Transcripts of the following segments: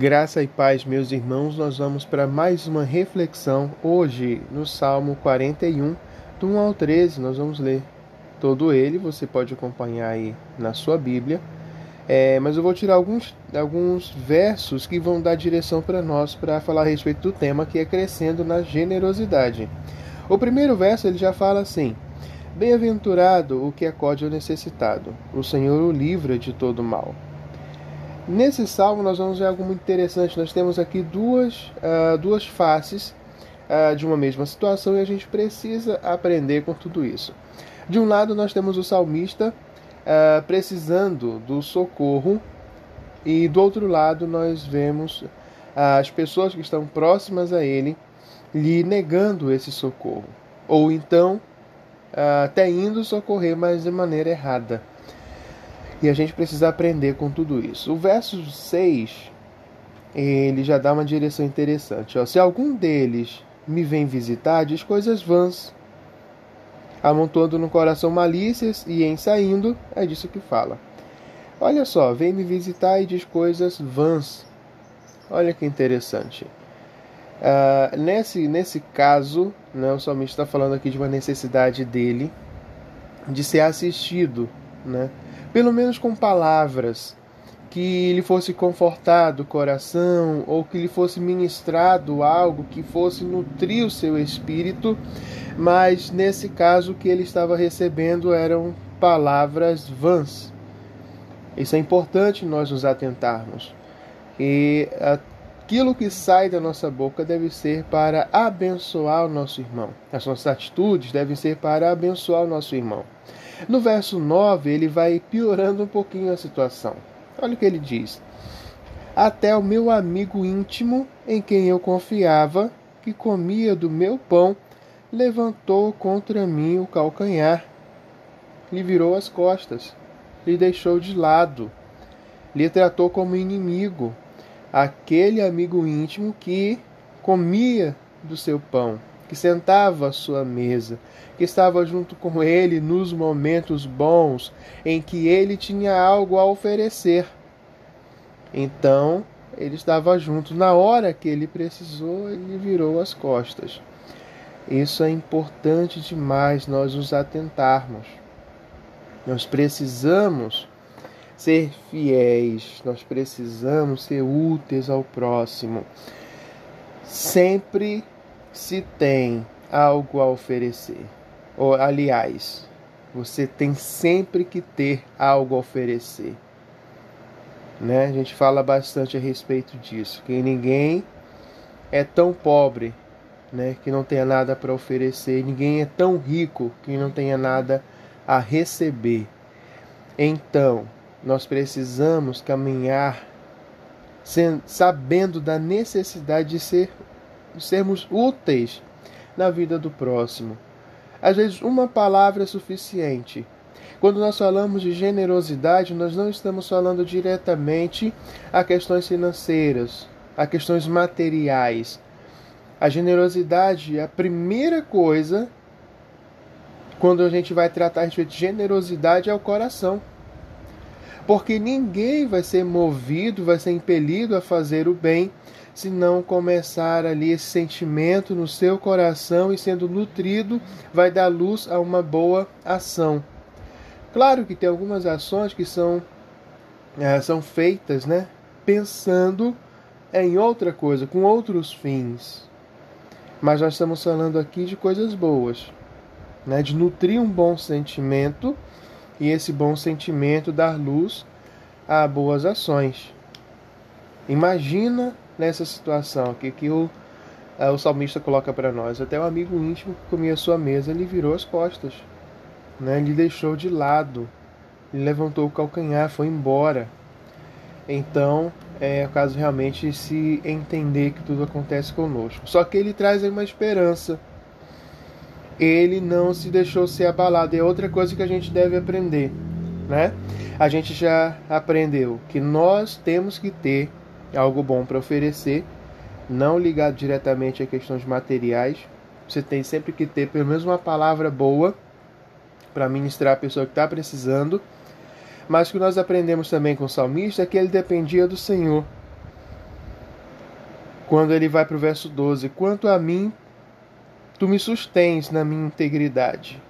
Graça e paz, meus irmãos, nós vamos para mais uma reflexão hoje no Salmo 41, do 1 ao 13. Nós vamos ler todo ele, você pode acompanhar aí na sua Bíblia. É, mas eu vou tirar alguns, alguns versos que vão dar direção para nós para falar a respeito do tema que é crescendo na generosidade. O primeiro verso ele já fala assim: Bem-aventurado o que acode ao necessitado, o Senhor o livra de todo mal. Nesse salmo, nós vamos ver algo muito interessante. Nós temos aqui duas, uh, duas faces uh, de uma mesma situação e a gente precisa aprender com tudo isso. De um lado, nós temos o salmista uh, precisando do socorro, e do outro lado, nós vemos as pessoas que estão próximas a ele lhe negando esse socorro, ou então até indo socorrer, mas de maneira errada. E a gente precisa aprender com tudo isso. O verso 6, ele já dá uma direção interessante. Ó. Se algum deles me vem visitar, diz coisas vãs, amontoando no coração malícias e em saindo, é disso que fala. Olha só, vem me visitar e diz coisas vãs. Olha que interessante. Uh, nesse, nesse caso, né, o salmista está falando aqui de uma necessidade dele de ser assistido, né? pelo menos com palavras, que lhe fosse confortado o coração, ou que lhe fosse ministrado algo que fosse nutrir o seu espírito, mas nesse caso o que ele estava recebendo eram palavras vãs. Isso é importante nós nos atentarmos. E aquilo que sai da nossa boca deve ser para abençoar o nosso irmão. As nossas atitudes devem ser para abençoar o nosso irmão. No verso 9, ele vai piorando um pouquinho a situação. Olha o que ele diz: Até o meu amigo íntimo, em quem eu confiava, que comia do meu pão, levantou contra mim o calcanhar, lhe virou as costas, lhe deixou de lado, lhe tratou como inimigo, aquele amigo íntimo que comia do seu pão que sentava à sua mesa, que estava junto com ele nos momentos bons em que ele tinha algo a oferecer. Então, ele estava junto. Na hora que ele precisou, ele virou as costas. Isso é importante demais nós nos atentarmos. Nós precisamos ser fiéis, nós precisamos ser úteis ao próximo. Sempre se tem algo a oferecer. Ou, aliás, você tem sempre que ter algo a oferecer. Né? A gente fala bastante a respeito disso, que ninguém é tão pobre, né, que não tenha nada para oferecer, ninguém é tão rico que não tenha nada a receber. Então, nós precisamos caminhar sabendo da necessidade de ser sermos úteis na vida do próximo. Às vezes, uma palavra é suficiente. Quando nós falamos de generosidade, nós não estamos falando diretamente a questões financeiras, a questões materiais. A generosidade é a primeira coisa quando a gente vai tratar de generosidade é o coração. Porque ninguém vai ser movido, vai ser impelido a fazer o bem se não começar ali esse sentimento no seu coração e sendo nutrido, vai dar luz a uma boa ação. Claro que tem algumas ações que são, é, são feitas né, pensando em outra coisa, com outros fins. Mas nós estamos falando aqui de coisas boas, né, de nutrir um bom sentimento e esse bom sentimento dar luz a boas ações. Imagina nessa situação aqui que o, o salmista coloca para nós. Até um amigo íntimo que comia sua mesa, ele virou as costas né? Ele deixou de lado, ele levantou o calcanhar, foi embora. Então, é o caso realmente se entender que tudo acontece conosco. Só que ele traz aí uma esperança. Ele não se deixou ser abalado. É outra coisa que a gente deve aprender, né? A gente já aprendeu que nós temos que ter algo bom para oferecer, não ligado diretamente a questões materiais. Você tem sempre que ter pelo menos uma palavra boa para ministrar a pessoa que está precisando. Mas o que nós aprendemos também com o salmista é que ele dependia do Senhor. Quando ele vai para o verso 12: Quanto a mim, tu me sustens na minha integridade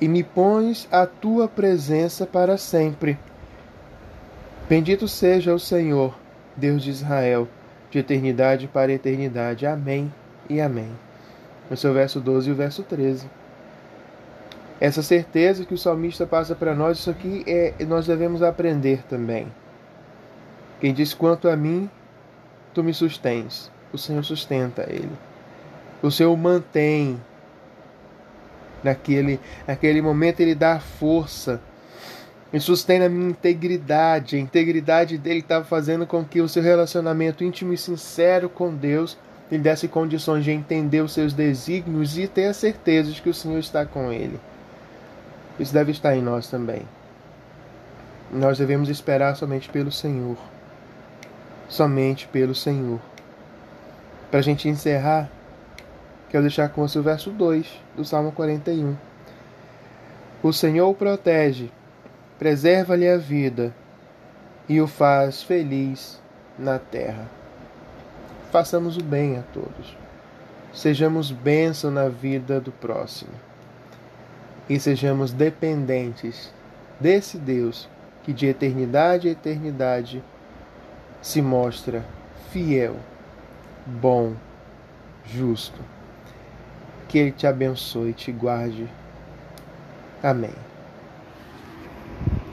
e me pões a tua presença para sempre. Bendito seja o Senhor, Deus de Israel, de eternidade para eternidade. Amém e amém. Esse é o verso 12 e o verso 13. Essa certeza que o salmista passa para nós, isso aqui é nós devemos aprender também. Quem diz quanto a mim, tu me sustens. O Senhor sustenta ele. O Senhor mantém. Naquele, naquele momento ele dá força. Ele sustém a minha integridade. A integridade dele estava fazendo com que o seu relacionamento íntimo e sincero com Deus lhe desse condições de entender os seus desígnios e ter a certeza de que o Senhor está com ele. Isso deve estar em nós também. Nós devemos esperar somente pelo Senhor. Somente pelo Senhor. Para a gente encerrar, quero deixar com você o verso 2 do Salmo 41. O Senhor o protege, preserva-lhe a vida e o faz feliz na terra. Façamos o bem a todos. Sejamos bênção na vida do próximo e sejamos dependentes desse Deus que de eternidade a eternidade se mostra fiel, bom, justo. Que Ele te abençoe e te guarde. Amém.